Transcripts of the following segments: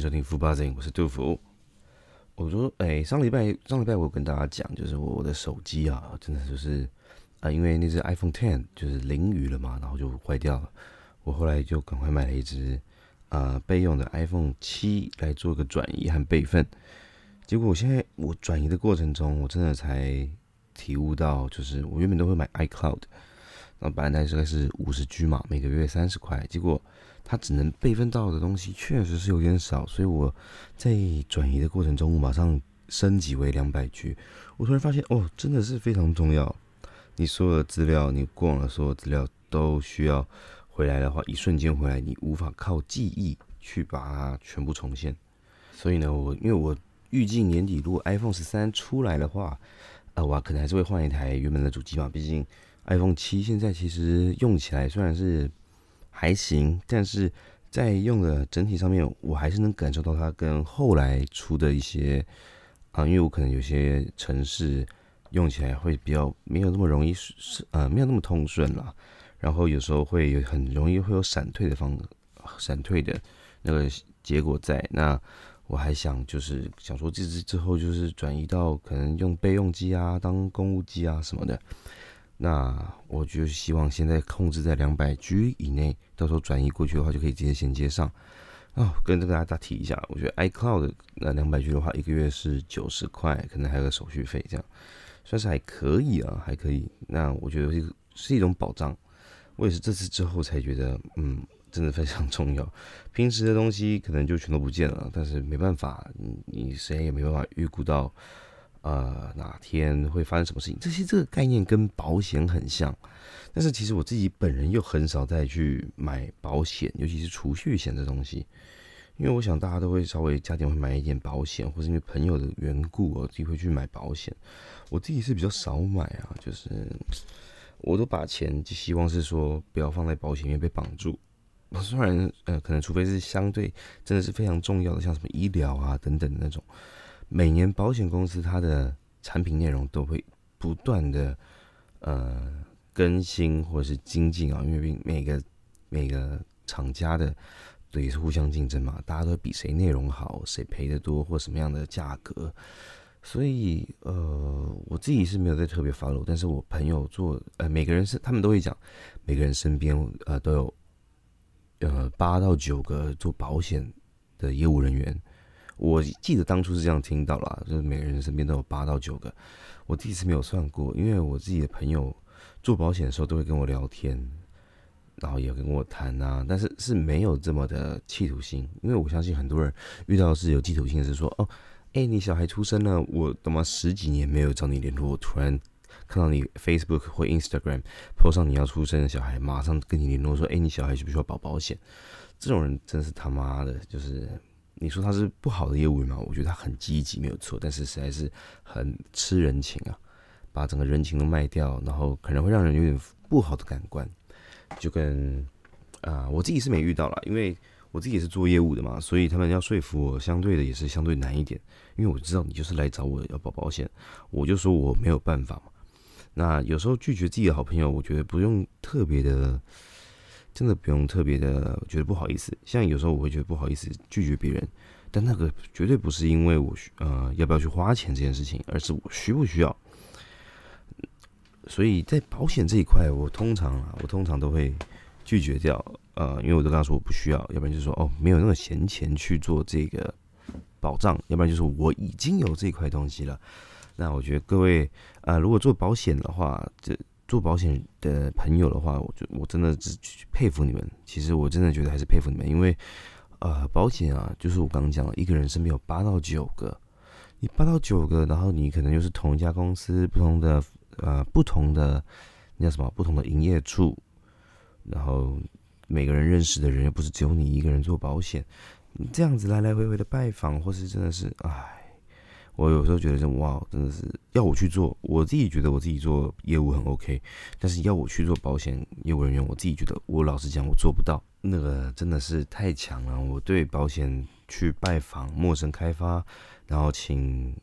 迎收听富巴 z 我是杜甫。我说，哎，上礼拜上礼拜我跟大家讲，就是我的手机啊，真的就是啊，因为那只 iPhone Ten 就是淋雨了嘛，然后就坏掉了。我后来就赶快买了一只啊备用的 iPhone 七来做个转移和备份。结果我现在我转移的过程中，我真的才体悟到，就是我原本都会买 iCloud。那本来大概是五十 G 嘛，每个月三十块，结果它只能备份到的东西确实是有点少，所以我在转移的过程中，我马上升级为两百 G。我突然发现，哦，真的是非常重要。你所有的资料，你过往的所有资料都需要回来的话，一瞬间回来，你无法靠记忆去把它全部重现。所以呢，我因为我预计年底如果 iPhone 十三出来的话，啊，我可能还是会换一台原本的主机嘛，毕竟。iPhone 七现在其实用起来虽然是还行，但是在用的整体上面，我还是能感受到它跟后来出的一些啊，因为我可能有些城市用起来会比较没有那么容易是呃没有那么通顺了，然后有时候会有很容易会有闪退的方闪退的那个结果在。那我还想就是想说，这支之后就是转移到可能用备用机啊，当公务机啊什么的。那我就希望现在控制在两百 G 以内，到时候转移过去的话就可以直接衔接上。哦，跟这个大家提一下，我觉得 iCloud 那两百 G 的话，一个月是九十块，可能还有个手续费，这样算是还可以啊，还可以。那我觉得是是一种保障。我也是这次之后才觉得，嗯，真的非常 重要。平时的东西可能就全都不见了，但是没办法，你谁也没办法预估到。呃，哪天会发生什么事情？这些这个概念跟保险很像，但是其实我自己本人又很少再去买保险，尤其是储蓄险这东西。因为我想大家都会稍微家庭会买一点保险，或是因为朋友的缘故，我自己会去买保险。我自己是比较少买啊，就是我都把钱就希望是说不要放在保险里面被绑住。虽然呃，可能除非是相对真的是非常重要的，像什么医疗啊等等的那种。每年保险公司它的产品内容都会不断的呃更新或者是精进啊，因为每个每个厂家的也是互相竞争嘛，大家都比谁内容好，谁赔的多或什么样的价格，所以呃我自己是没有在特别 follow，但是我朋友做呃每个人是他们都会讲，每个人身边呃都有呃八到九个做保险的业务人员。我记得当初是这样听到了，就是每个人身边都有八到九个。我第一次没有算过，因为我自己的朋友做保险的时候都会跟我聊天，然后也跟我谈啊，但是是没有这么的企图心。因为我相信很多人遇到是有企图心，是说哦，哎，你小孩出生了，我他妈十几年没有找你联络，我突然看到你 Facebook 或 Instagram 泼上你要出生的小孩，马上跟你联络说，哎，你小孩需不需要保保险？这种人真是他妈的，就是。你说他是不好的业务员吗？我觉得他很积极，没有错，但是实在是很吃人情啊，把整个人情都卖掉，然后可能会让人有点不好的感官。就跟啊，我自己是没遇到了，因为我自己也是做业务的嘛，所以他们要说服我，相对的也是相对难一点。因为我知道你就是来找我要保保险，我就说我没有办法嘛。那有时候拒绝自己的好朋友，我觉得不用特别的。真的不用特别的觉得不好意思，像有时候我会觉得不好意思拒绝别人，但那个绝对不是因为我需呃要不要去花钱这件事情，而是我需不需要。所以在保险这一块，我通常啊，我通常都会拒绝掉，呃，因为我都跟他说我不需要，要不然就是说哦没有那个闲钱去做这个保障，要不然就是我已经有这块东西了。那我觉得各位啊，如果做保险的话，这。做保险的朋友的话，我就我真的只佩服你们。其实我真的觉得还是佩服你们，因为呃，保险啊，就是我刚刚讲了，一个人身边有八到九个，你八到九个，然后你可能又是同一家公司，不同的呃不同的那叫什么，不同的营业处，然后每个人认识的人又不是只有你一个人做保险，这样子来来回回的拜访，或是真的是唉。我有时候觉得，哇，真的是要我去做，我自己觉得我自己做业务很 OK，但是要我去做保险业务人员，我自己觉得，我老实讲，我做不到。那个真的是太强了。我对保险去拜访陌生开发，然后请，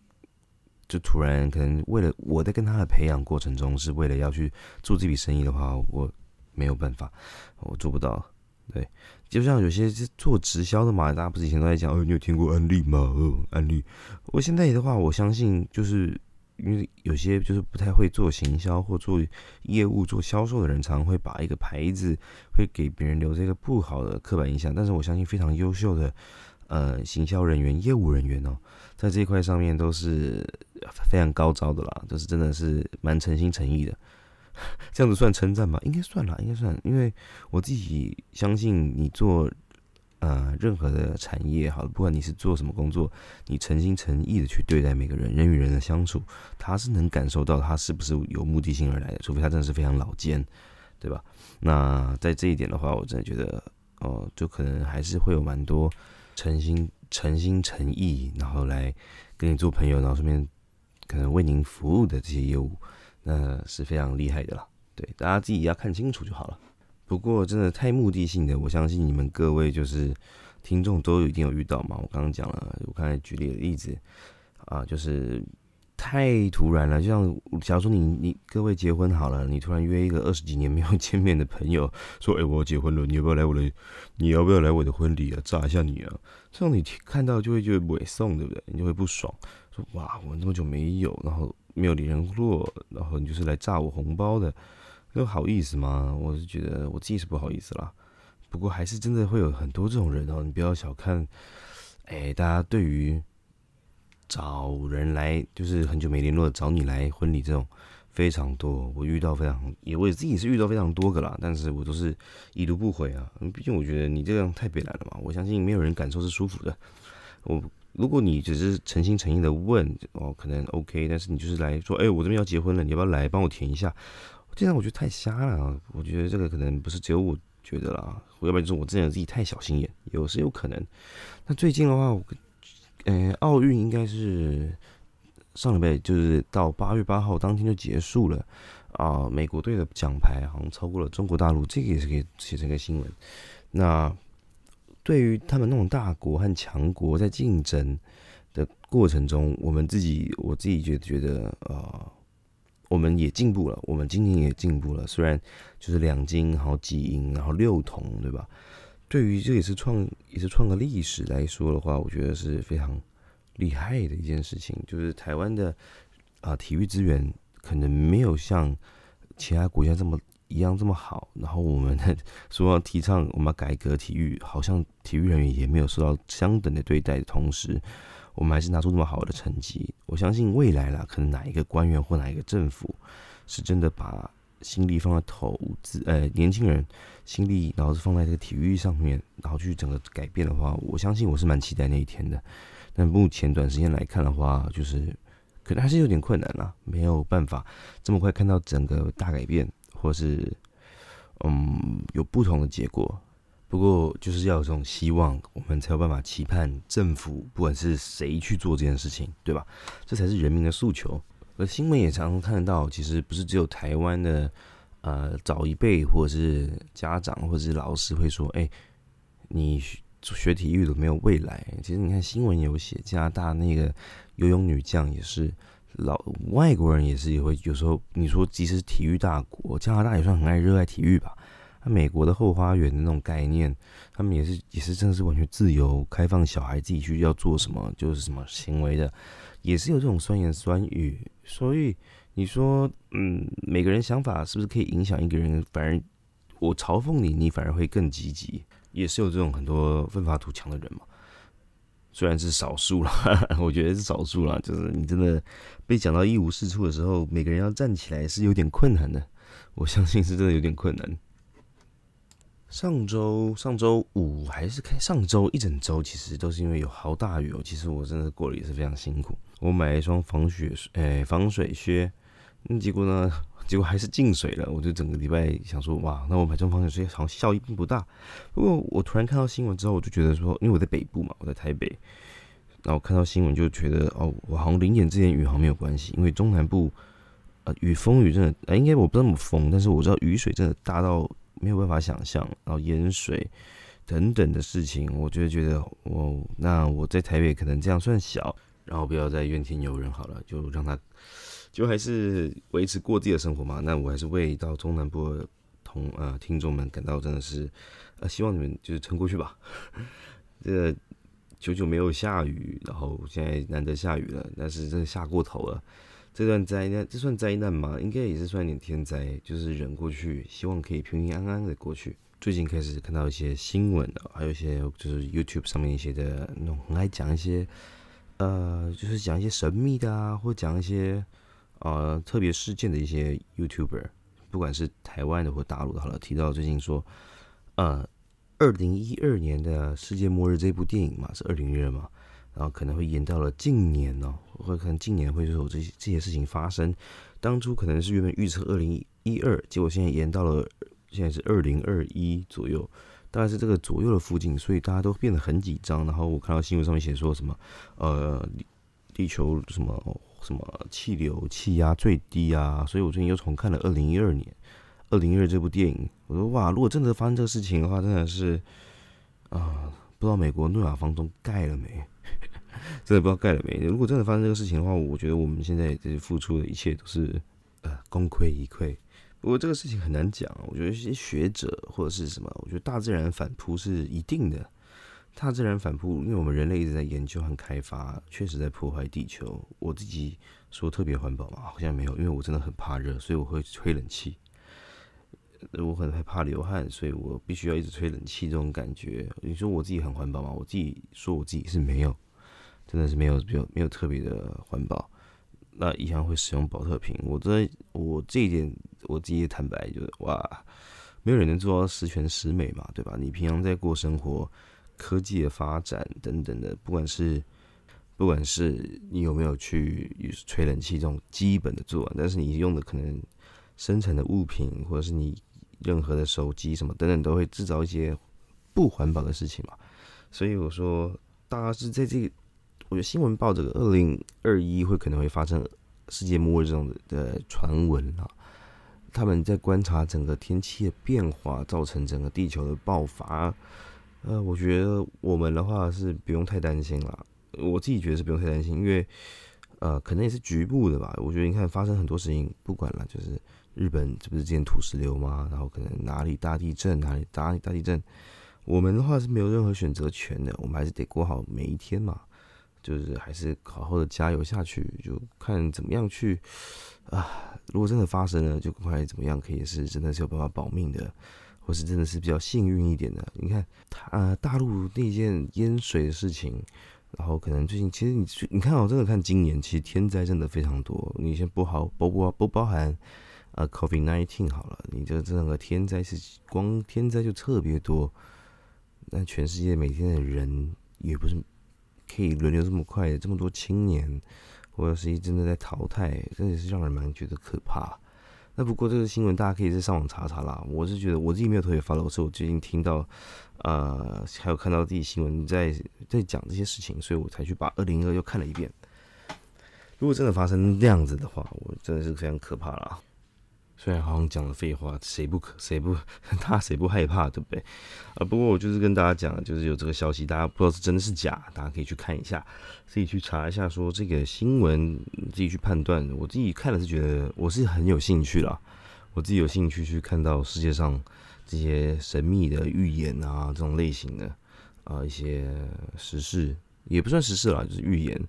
就突然可能为了我在跟他的培养过程中，是为了要去做这笔生意的话，我没有办法，我做不到。对，就像有些是做直销的嘛，大家不是以前都在讲，哦，你有听过安利吗？哦，安利。我现在的话，我相信就是因为有些就是不太会做行销或做业务、做销售的人，常会把一个牌子会给别人留这个不好的刻板印象。但是我相信非常优秀的呃行销人员、业务人员哦，在这一块上面都是非常高招的啦，就是真的是蛮诚心诚意的。这样子算称赞吗？应该算啦，应该算，因为我自己相信你做呃任何的产业，好，不管你是做什么工作，你诚心诚意的去对待每个人，人与人的相处，他是能感受到他是不是有目的性而来的，除非他真的是非常老奸，对吧？那在这一点的话，我真的觉得哦，就可能还是会有蛮多诚心、诚心诚意，然后来跟你做朋友，然后顺便可能为您服务的这些业务。那是非常厉害的啦，对，大家自己要看清楚就好了。不过真的太目的性的，我相信你们各位就是听众都一定有遇到嘛。我刚刚讲了，我刚才举例的例子啊，就是太突然了。就像假如说你你各位结婚好了，你突然约一个二十几年没有 见面的朋友，说：“哎，我要结婚了，你要不要来我的？你要不要来我的婚礼啊？炸一下你啊！”这种你看到就会觉得委送，对不对？你就会不爽，说：“哇，我那么久没有，然后。”没有联络，然后你就是来炸我红包的，这好意思吗？我是觉得我自己是不好意思啦。不过还是真的会有很多这种人哦，你不要小看。哎，大家对于找人来，就是很久没联络找你来婚礼这种非常多，我遇到非常也我自己是遇到非常多个啦，但是我都是已读不回啊。毕竟我觉得你这样太别来了嘛，我相信没有人感受是舒服的。我。如果你只是诚心诚意的问哦，可能 OK，但是你就是来说，哎，我这边要结婚了，你要不要来帮我填一下？这样我觉得太瞎了！我觉得这个可能不是只有我觉得啦，要不然就是我这样自己太小心眼，有是有可能。那最近的话，我呃，奥运应该是上礼拜就是到八月八号当天就结束了啊，美国队的奖牌好像超过了中国大陆，这个也是可以写成一个新闻。那。对于他们那种大国和强国在竞争的过程中，我们自己我自己觉得觉得呃，我们也进步了，我们今年也进步了。虽然就是两金，然后几银，然后六铜，对吧？对于这也是创也是创个历史来说的话，我觉得是非常厉害的一件事情。就是台湾的啊体育资源可能没有像其他国家这么。一样这么好，然后我们 说要提倡我们要改革体育，好像体育人员也没有受到相等的对待的同时，我们还是拿出这么好的成绩。我相信未来啦，可能哪一个官员或哪一个政府是真的把心力放在投资，呃，年轻人心力，然后是放在这个体育上面，然后去整个改变的话，我相信我是蛮期待那一天的。但目前短时间来看的话，就是可能还是有点困难啦，没有办法这么快看到整个大改变。或是，嗯，有不同的结果。不过，就是要有这种希望，我们才有办法期盼政府，不管是谁去做这件事情，对吧？这才是人民的诉求。而新闻也常常看得到，其实不是只有台湾的，呃，早一辈或者是家长或者是老师会说：“哎，你学体育的没有未来。”其实你看新闻有写，加拿大那个游泳女将也是。老外国人也是也会有时候，你说即使体育大国，加拿大也算很爱热爱体育吧？那美国的后花园的那种概念，他们也是也是真的是完全自由开放，小孩自己去要做什么就是什么行为的，也是有这种酸言酸语。所以你说，嗯，每个人想法是不是可以影响一个人？反而我嘲讽你，你反而会更积极，也是有这种很多奋发图强的人嘛。虽然是少数了，我觉得是少数了。就是你真的被讲到一无是处的时候，每个人要站起来是有点困难的。我相信是真的有点困难。上周上周五还是开上周一整周，其实都是因为有好大雨哦。其实我真的过得也是非常辛苦。我买了一双防雪诶防水靴，那结果呢？结果还是进水了，我就整个礼拜想说，哇，那我买这种防水好像效益并不大。不过我突然看到新闻之后，我就觉得说，因为我在北部嘛，我在台北，然后看到新闻就觉得，哦，我好像零点之前雨好像没有关系，因为中南部，呃，雨风雨真的，呃，应该我不知道怎么风，但是我知道雨水真的大到没有办法想象，然后淹水等等的事情，我就觉得，哦，那我在台北可能这样算小，然后不要再怨天尤人好了，就让他。就还是维持过自己的生活嘛，那我还是为到中南部的同呃听众们感到真的是呃希望你们就是撑过去吧。这个久久没有下雨，然后现在难得下雨了，但是真的下过头了。这段灾难，这算灾难吗？应该也是算一点天灾，就是忍过去，希望可以平平安安的过去。最近开始看到一些新闻啊，还有一些就是 YouTube 上面一些的那种很爱讲一些，呃，就是讲一些神秘的啊，或讲一些呃特别事件的一些 YouTuber，不管是台湾的或大陆的，好了，提到最近说，呃，二零一二年的世界末日这部电影嘛，是二零一二嘛，然后可能会延到了近年哦，会可能近年会有这些这些事情发生。当初可能是原本预测二零一二，结果现在延到了。现在是二零二一左右，大概是这个左右的附近，所以大家都变得很紧张。然后我看到新闻上面写说什么，呃，地球什么什么气流气压最低啊，所以我最近又重看了二零一二年二零一二这部电影。我说哇，如果真的发生这个事情的话，真的是啊，不知道美国诺亚方舟盖了没？真的不知道盖了没？如果真的发生这个事情的话，我觉得我们现在这些付出的一切都是呃功亏一篑。不过这个事情很难讲，我觉得一些学者或者是什么，我觉得大自然反扑是一定的。大自然反扑，因为我们人类一直在研究和开发，确实在破坏地球。我自己说特别环保嘛，好像没有，因为我真的很怕热，所以我会吹冷气。我很害怕流汗，所以我必须要一直吹冷气。这种感觉，你说我自己很环保吗？我自己说我自己是没有，真的是没有，没有没有特别的环保。那一样会使用保特瓶，我这我这一点我自己坦白就是哇，没有人能做到十全十美嘛，对吧？你平常在过生活，科技的发展等等的，不管是不管是你有没有去吹冷气这种基本的做，但是你用的可能生产的物品或者是你任何的手机什么等等，都会制造一些不环保的事情嘛。所以我说，大家是在这个。我觉得新闻报这个二零二一会可能会发生世界末日这种的传闻啊，他们在观察整个天气的变化，造成整个地球的爆发。呃，我觉得我们的话是不用太担心了。我自己觉得是不用太担心，因为呃，可能也是局部的吧。我觉得你看发生很多事情，不管了，就是日本这不是之前土石流吗？然后可能哪里大地震，哪里大大地震，我们的话是没有任何选择权的，我们还是得过好每一天嘛。就是还是好好的加油下去，就看怎么样去啊。如果真的发生了，就快怎么样可以是真的是有办法保命的，或是真的是比较幸运一点的。你看，他大陆那件淹水的事情，然后可能最近其实你你看我真的看今年其实天灾真的非常多。你先不好不不不包含啊，COVID nineteen 好了，你这整个天灾是光天灾就特别多。那全世界每天的人也不是。可以轮流这么快，这么多青年，或者是一真的在淘汰，真的是让人蛮觉得可怕。那不过这个新闻大家可以在上网查查啦。我是觉得我自己没有特别发了，是我最近听到，呃，还有看到自己新闻在在讲这些事情，所以我才去把二零二又看了一遍。如果真的发生那样子的话，我真的是非常可怕了。虽然好像讲了废话，谁不可谁不 他谁不害怕，对不对？啊，不过我就是跟大家讲，就是有这个消息，大家不知道是真的是假，大家可以去看一下，自己去查一下，说这个新闻自己去判断。我自己看了是觉得我是很有兴趣啦，我自己有兴趣去看到世界上这些神秘的预言啊，这种类型的啊一些实事，也不算实事啦，就是预言。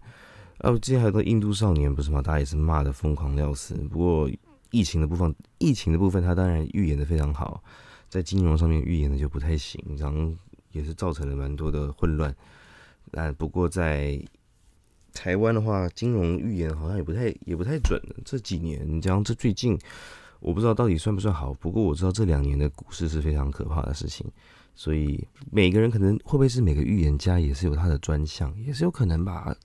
啊，之前还有个印度少年不是吗？大家也是骂的疯狂要死，不过。疫情的部分，疫情的部分，它当然预言的非常好，在金融上面预言的就不太行，然后也是造成了蛮多的混乱。那不过在台湾的话，金融预言好像也不太也不太准。这几年，这样这最近，我不知道到底算不算好。不过我知道这两年的股市是非常可怕的事情，所以每个人可能会不会是每个预言家也是有他的专项，也是有可能吧。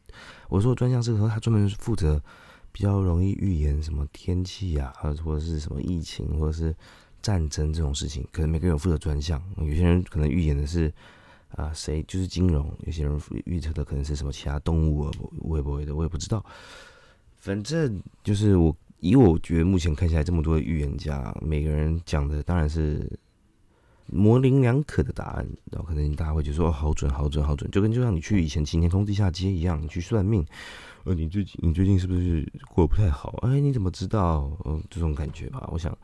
我说专项是说他专门负责。比较容易预言什么天气啊，或者是什么疫情，或者是战争这种事情，可能每个人有负责专项。有些人可能预言的是啊，谁就是金融；有些人预测的可能是什么其他动物啊，我也不会的，我也不知道。反正就是我以我觉得目前看起来这么多的预言家，每个人讲的当然是模棱两可的答案，然后可能大家会觉得说好准、好准、好准，就跟就像你去以前晴天空地下街一样，你去算命。呃，你最近你最近是不是过得不太好？哎，你怎么知道？嗯，这种感觉吧。我想，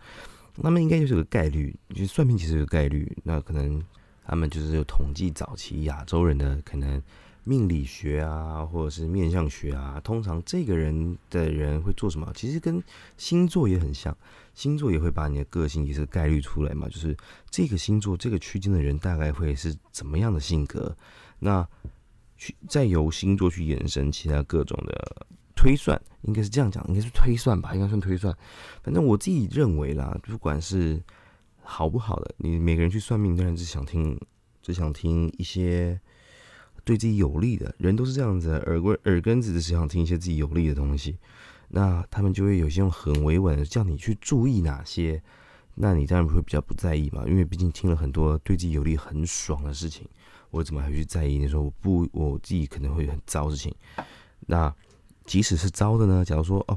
那么应该就是个概率，就算命其实有概率。那可能他们就是有统计早期亚洲人的可能命理学啊，或者是面相学啊，通常这个人的人会做什么？其实跟星座也很像，星座也会把你的个性也是概率出来嘛，就是这个星座这个区间的人大概会是怎么样的性格？那去再由星座去延伸其他各种的。推算应该是这样讲，应该是推算吧，应该算推算。反正我自己认为啦，不管是好不好的，你每个人去算命，当然是想听，只想听一些对自己有利的。人都是这样子，耳根耳根子是想听一些自己有利的东西。那他们就会有些用很委婉的叫你去注意哪些，那你当然不会比较不在意嘛，因为毕竟听了很多对自己有利、很爽的事情，我怎么还去在意？你说我不，我自己可能会很糟事情，那。即使是糟的呢？假如说哦，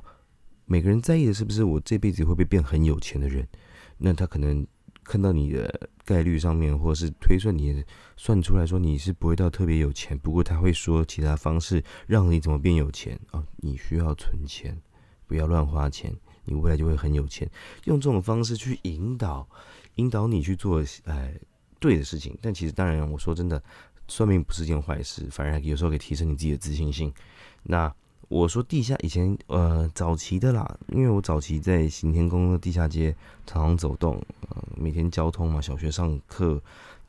每个人在意的是不是我这辈子会不会变很有钱的人？那他可能看到你的概率上面，或者是推算你算出来说你是不会到特别有钱，不过他会说其他方式让你怎么变有钱啊？你需要存钱，不要乱花钱，你未来就会很有钱。用这种方式去引导，引导你去做哎对的事情。但其实当然，我说真的，算命不是件坏事，反而有时候可以提升你自己的自信心。那。我说地下以前呃早期的啦，因为我早期在行天宫的地下街常常走动，呃每天交通嘛，小学上课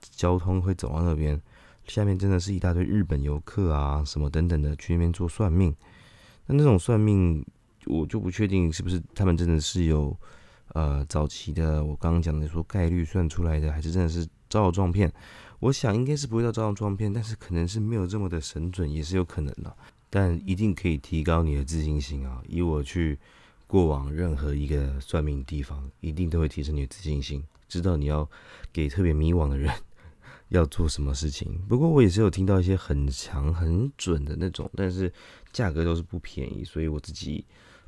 交通会走到那边，下面真的是一大堆日本游客啊什么等等的去那边做算命，那那种算命我就不确定是不是他们真的是有呃早期的我刚刚讲的说概率算出来的，还是真的是招摇撞骗？我想应该是不会到招摇撞骗，但是可能是没有这么的神准，也是有可能的。但一定可以提高你的自信心啊！以我去过往任何一个算命地方，一定都会提升你的自信心，知道你要给特别迷惘的人要做什么事情。不过我也是有听到一些很强很准的那种，但是价格都是不便宜，所以我自己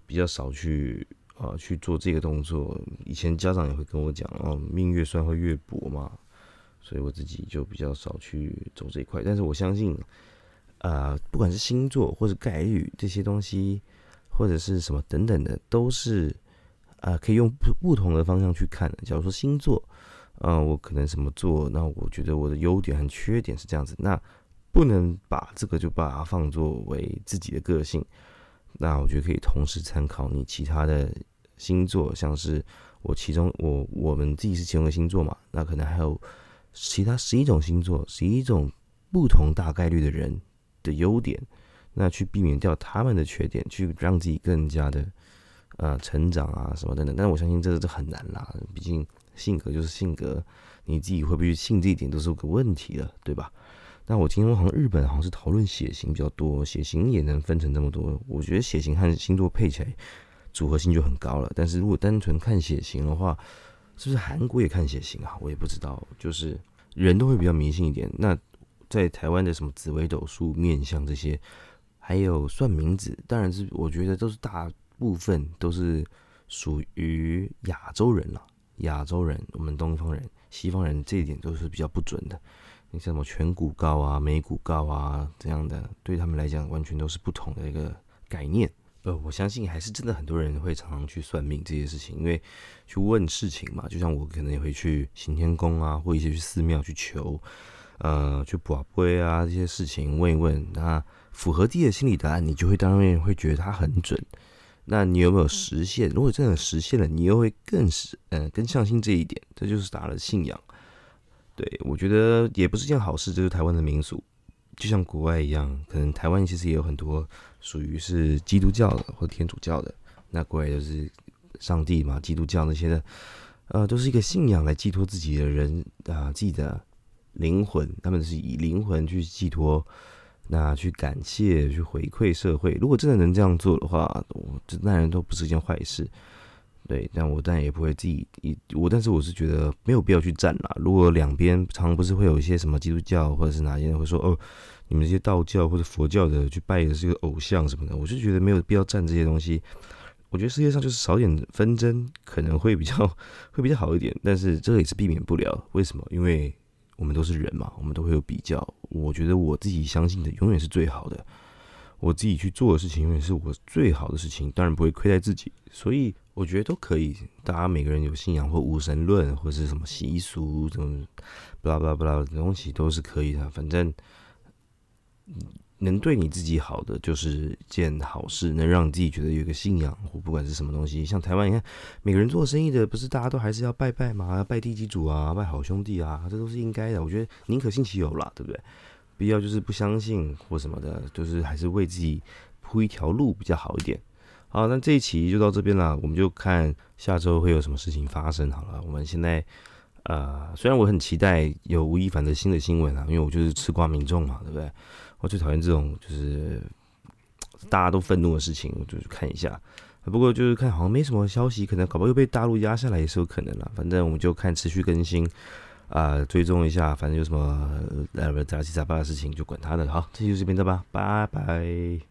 比较少去啊去做这个动作。以前家长也会跟我讲哦，命越算会越薄嘛，所以我自己就比较少去走这一块。但是我相信。呃，不管是星座或者概率这些东西，或者是什么等等的，都是啊，可以用不不同的方向去看的。假如说星座，嗯，我可能什么座，那我觉得我的优点和缺点是这样子，那不能把这个就把它放作为自己的个性。那我觉得可以同时参考你其他的星座，像是我其中我我们自己是其中的星座嘛，那可能还有其他十一种星座，十一种不同大概率的人。的优点，那去避免掉他们的缺点，去让自己更加的呃成长啊什么等等。但是我相信这个是很难啦，毕竟性格就是性格，你自己会不会信这一点都是个问题了，对吧？那我听说好像日本好像是讨论血型比较多，血型也能分成这么多。我觉得血型和星座配起来组合性就很高了。但是如果单纯看血型的话，是不是韩国也看血型啊？我也不知道，就是人都会比较迷信一点。那在台湾的什么紫微斗数、面相这些，还有算名字，当然是我觉得都是大部分都是属于亚洲人了。亚洲人，我们东方人、西方人这一点都是比较不准的。你像什么颧骨高啊、眉骨高啊这样的，对他们来讲完全都是不同的一个概念。呃，我相信还是真的很多人会常常去算命这些事情，因为去问事情嘛，就像我可能也会去行天宫啊，或一些去寺庙去求。呃，去卜龟啊这些事情问一问，那符合自己的心理答案，你就会当然会觉得它很准。那你有没有实现？如果真的实现了，你又会更是嗯更相信这一点，这就是打了信仰。对我觉得也不是件好事，这是台湾的民俗，就像国外一样，可能台湾其实也有很多属于是基督教的或天主教的，那国外就是上帝嘛，基督教那些的，呃，都是一个信仰来寄托自己的人啊，自己的。灵魂，他们是以灵魂去寄托，那去感谢、去回馈社会。如果真的能这样做的话，我这当然都不是一件坏事。对，但我但也不会自己以我，但是我是觉得没有必要去站啦。如果两边常不是会有一些什么基督教或者是哪些人会说哦，你们这些道教或者佛教的去拜的是个偶像什么的，我就觉得没有必要站这些东西。我觉得世界上就是少点纷争可能会比较会比较好一点，但是这个也是避免不了。为什么？因为我们都是人嘛，我们都会有比较。我觉得我自己相信的永远是最好的，我自己去做的事情永远是我最好的事情，当然不会亏待自己。所以我觉得都可以。大家每个人有信仰或无神论或是什么习俗，这种巴拉巴拉巴拉的东西都是可以的。反正能对你自己好的就是件好事，能让自己觉得有一个信仰或不管是什么东西。像台湾，你看每个人做生意的，不是大家都还是要拜拜嘛，拜地基主啊，拜好兄弟啊，这都是应该的。我觉得宁可信其有啦，对不对？必要就是不相信或什么的，就是还是为自己铺一条路比较好一点。好，那这一期就到这边了，我们就看下周会有什么事情发生好了。我们现在呃，虽然我很期待有吴亦凡的新的新闻啊，因为我就是吃瓜民众嘛，对不对？我最讨厌这种就是大家都愤怒的事情，我就去看一下。不过就是看好像没什么消息，可能搞不好又被大陆压下来也是有可能了。反正我们就看持续更新。啊，追踪一下，反正有什么呃杂七杂八的事情就管他的。好，这就这边的吧，拜拜。